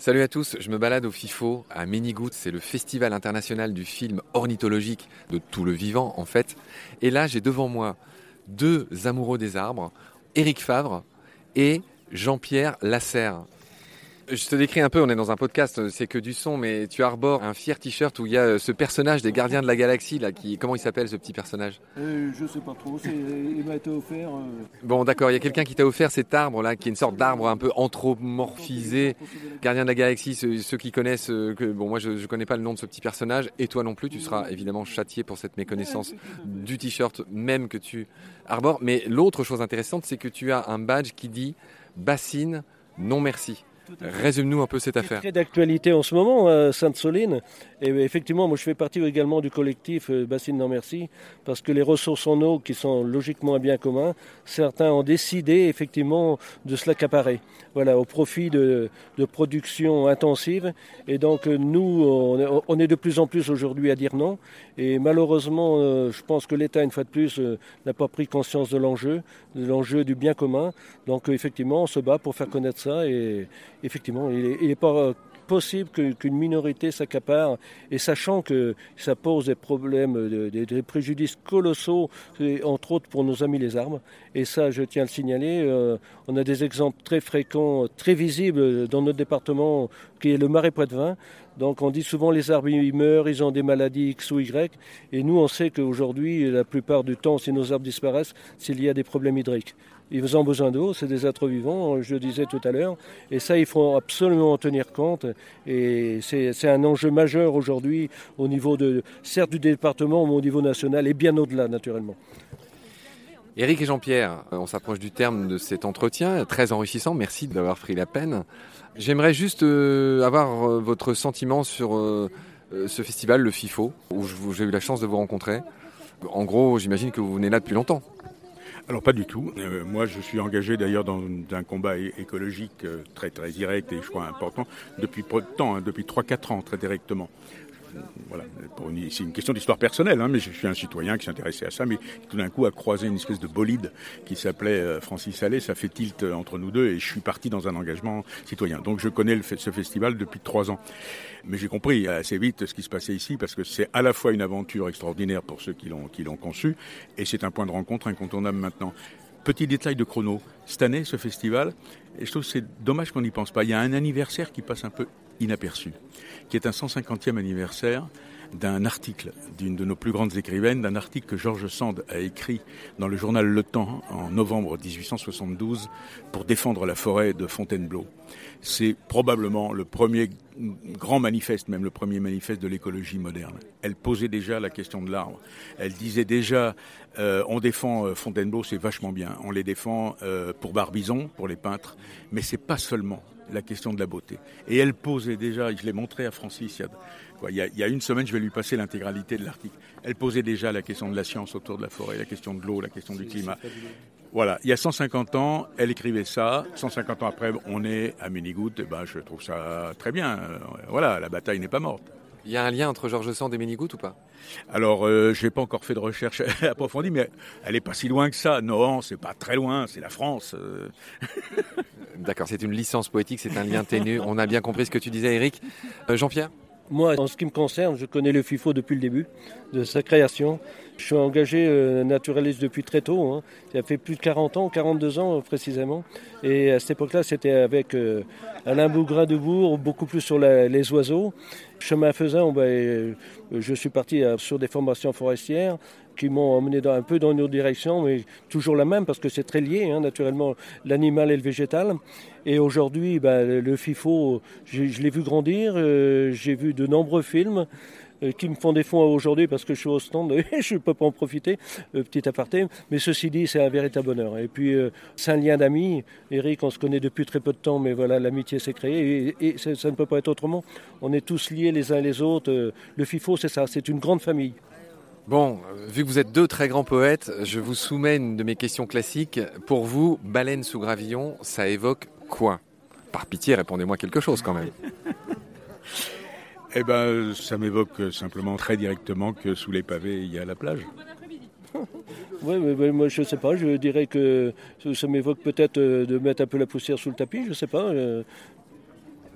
Salut à tous, je me balade au FIFO à Ménigout, c'est le festival international du film ornithologique de tout le vivant en fait. Et là j'ai devant moi deux amoureux des arbres, Éric Favre et Jean-Pierre Lasserre. Je te décris un peu, on est dans un podcast, c'est que du son, mais tu arbores un fier t-shirt où il y a ce personnage des Gardiens de la Galaxie, là, qui, comment il s'appelle ce petit personnage? Euh, Je sais pas trop, il m'a été offert. Euh... Bon, d'accord, il y a quelqu'un qui t'a offert cet arbre là, qui est une sorte d'arbre un peu anthropomorphisé. Gardien de la Galaxie, ceux, ceux qui connaissent, euh, que, bon, moi je, je connais pas le nom de ce petit personnage, et toi non plus, tu seras évidemment châtié pour cette méconnaissance du t-shirt même que tu arbores. Mais l'autre chose intéressante, c'est que tu as un badge qui dit bassine, non merci. Résume-nous un peu cette affaire. Très d'actualité en ce moment, euh, Sainte-Soline. Et effectivement, moi je fais partie également du collectif euh, Bassine Merci, parce que les ressources en eau, qui sont logiquement un bien commun, certains ont décidé effectivement de se l'accaparer, voilà, au profit de, de production intensive. Et donc euh, nous, on est, on est de plus en plus aujourd'hui à dire non. Et malheureusement, euh, je pense que l'État, une fois de plus, euh, n'a pas pris conscience de l'enjeu, de l'enjeu du bien commun. Donc euh, effectivement, on se bat pour faire connaître ça. Et effectivement, il n'est pas possible qu'une minorité s'accapare, et sachant que ça pose des problèmes, des, des, préjudices colossaux, entre autres pour nos amis les arbres. Et ça, je tiens à le signaler. Euh, on a des exemples très fréquents, très visibles dans notre département, qui est le marais Poitevin. Donc on dit souvent les arbres ils meurent, ils ont des maladies X ou Y. Et nous, on sait qu'aujourd'hui, la plupart du temps, si nos arbres disparaissent, s'il y a des problèmes hydriques. Ils ont besoin d'eau, c'est des êtres vivants, je le disais tout à l'heure. Et ça, il faut absolument en tenir compte. Et c'est un enjeu majeur aujourd'hui au niveau de, certes du département, mais au niveau national et bien au-delà, naturellement. Éric et Jean-Pierre, on s'approche du terme de cet entretien, très enrichissant. Merci d'avoir pris la peine. J'aimerais juste euh, avoir euh, votre sentiment sur euh, ce festival, le FIFO, où j'ai eu la chance de vous rencontrer. En gros, j'imagine que vous venez là depuis longtemps. Alors pas du tout. Euh, moi, je suis engagé d'ailleurs dans un combat écologique euh, très très direct et je crois important depuis peu de temps, hein, depuis 3-4 ans très directement. C'est une question d'histoire personnelle, hein, mais je suis un citoyen qui s'intéressait à ça, mais tout d'un coup a croisé une espèce de bolide qui s'appelait euh, Francis Allais. Ça fait tilt entre nous deux et je suis parti dans un engagement citoyen. Donc je connais ce festival depuis trois ans. Mais j'ai compris assez vite ce qui se passait ici parce que c'est à la fois une aventure extraordinaire pour ceux qui l'ont, qui l'ont conçu et c'est un point de rencontre incontournable maintenant. Petit détail de chrono. Cette année, ce festival, et je trouve que c'est dommage qu'on n'y pense pas, il y a un anniversaire qui passe un peu inaperçu, qui est un 150e anniversaire d'un article d'une de nos plus grandes écrivaines, d'un article que Georges Sand a écrit dans le journal Le Temps en novembre 1872 pour défendre la forêt de Fontainebleau. C'est probablement le premier grand manifeste, même le premier manifeste de l'écologie moderne. Elle posait déjà la question de l'arbre. Elle disait déjà, euh, on défend euh, Fontainebleau, c'est vachement bien. On les défend euh, pour Barbizon, pour les peintres, mais c'est pas seulement la question de la beauté. Et elle posait déjà, je l'ai montré à Francis il y a il y, a, une semaine, je vais lui passer l'intégralité de l'article. Elle posait déjà la question de la science autour de la forêt, la question de l'eau, la question du climat. Voilà, il y a 150 ans, elle écrivait ça. 150 ans après, on est à Ménigout. Et ben, je trouve ça très bien. Voilà, la bataille n'est pas morte. Il y a un lien entre Georges Sand et Ménigout ou pas? Alors, euh, je n'ai pas encore fait de recherche approfondie, mais elle n'est pas si loin que ça. Non, c'est pas très loin, c'est la France. Euh. D'accord, c'est une licence poétique, c'est un lien ténu. On a bien compris ce que tu disais, Eric. Euh, Jean-Pierre? Moi, en ce qui me concerne, je connais le FIFO depuis le début de sa création. Je suis engagé euh, naturaliste depuis très tôt. Hein. Ça fait plus de 40 ans, 42 ans précisément. Et à cette époque-là, c'était avec euh, Alain Bougrin de Bourg, beaucoup plus sur les oiseaux. Chemin faisant, euh, je suis parti sur des formations forestières qui m'ont emmené un peu dans une autre direction, mais toujours la même parce que c'est très lié, hein, naturellement, l'animal et le végétal. Et aujourd'hui, ben, le FIFO, je, l'ai vu grandir, j'ai vu de nombreux films qui me font des fonds aujourd'hui parce que je suis au stand et je ne peux pas en profiter, euh, petit aparté. Mais ceci dit, c'est un véritable bonheur. Et puis, c'est un lien d'amis. Eric, on se connaît depuis très peu de temps, mais voilà, l'amitié s'est créée et, ça, ça, ne peut pas être autrement. On est tous liés les uns les autres. Le FIFO, c'est ça, c'est une grande famille. Bon, vu que vous êtes deux très grands poètes, je vous soumets une de mes questions classiques. Pour vous, baleine sous gravillon, ça évoque quoi? Par pitié, répondez-moi quelque chose quand même. eh ben, ça m'évoque simplement très directement que sous les pavés, il y a la plage. Oui, mais, moi je sais pas, je dirais que ça m'évoque peut-être euh, de mettre un peu la poussière sous le tapis, je sais pas. Euh.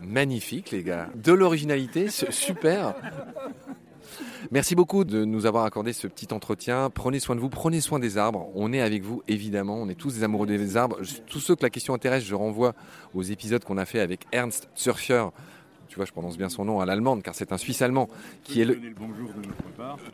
Magnifique les gars, de l'originalité, super. Merci beaucoup de nous avoir accordé ce petit entretien. Prenez soin de vous, prenez soin des arbres. On est avec vous, évidemment. On est tous des amoureux des arbres. Tous ceux que la question intéresse, je renvoie aux épisodes qu'on a fait avec Ernst Zürcher. Tu vois, je prononce bien son nom à l'allemande, car c'est un Suisse allemand qui est le.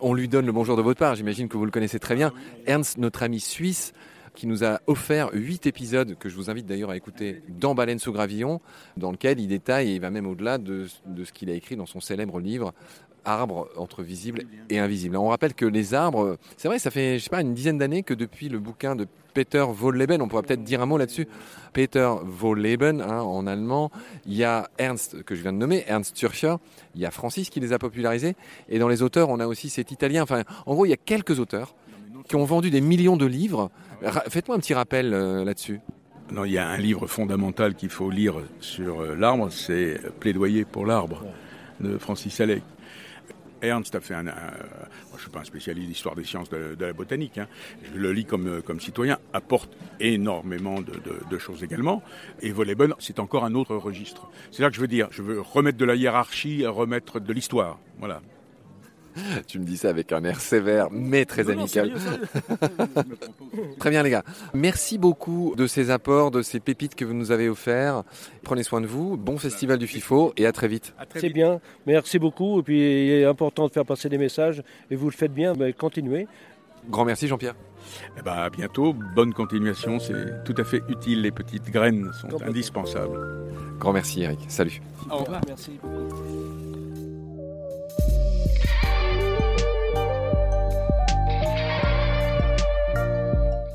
On lui donne le bonjour de votre part. J'imagine que vous le connaissez très bien. Ernst, notre ami suisse, qui nous a offert huit épisodes que je vous invite d'ailleurs à écouter dans Baleine sous gravillon, dans lequel il détaille et il va même au-delà de, ce qu'il a écrit dans son célèbre livre arbres entre visible et invisible. On rappelle que les arbres, c'est vrai, ça fait je sais pas une dizaine d'années que depuis le bouquin de Peter Wolleben, on pourrait peut-être dire un mot là-dessus. Peter Wolleben hein, en allemand, il y a Ernst que je viens de nommer, Ernst Zürcher, il y a Francis qui les a popularisés, et dans les auteurs, on a aussi cet Italien. Enfin, en gros, il y a quelques auteurs qui ont vendu des millions de livres. Faites-moi un petit rappel euh, là-dessus. Non, il y a un livre fondamental qu'il faut lire sur euh, l'arbre, c'est Plaidoyer pour l'arbre de Francis Allais, Ernst a fait un. moi, je ne suis pas un spécialiste d'histoire des sciences de, la botanique. Hein. Je le lis comme, euh, comme citoyen, apporte énormément de, de choses également. Et Volleyball, c'est encore un autre registre. C'est là que je veux dire. Je veux remettre de la hiérarchie, remettre de l'histoire. Voilà. Tu me dis ça avec un air sévère, mais très amical. très bien, les gars. Merci beaucoup de ces apports, de ces pépites que vous nous avez offerts. Prenez soin de vous. Bon festival du FIFO et à très vite. C'est bien. Merci beaucoup. Et puis, il est important de faire passer des messages. Et vous le faites bien. Continuez. Grand merci, Jean-Pierre. Eh ben, à bientôt. Bonne continuation. C'est tout à fait utile. Les petites graines sont indispensables. Grand merci, Eric. Salut. Au revoir. Merci.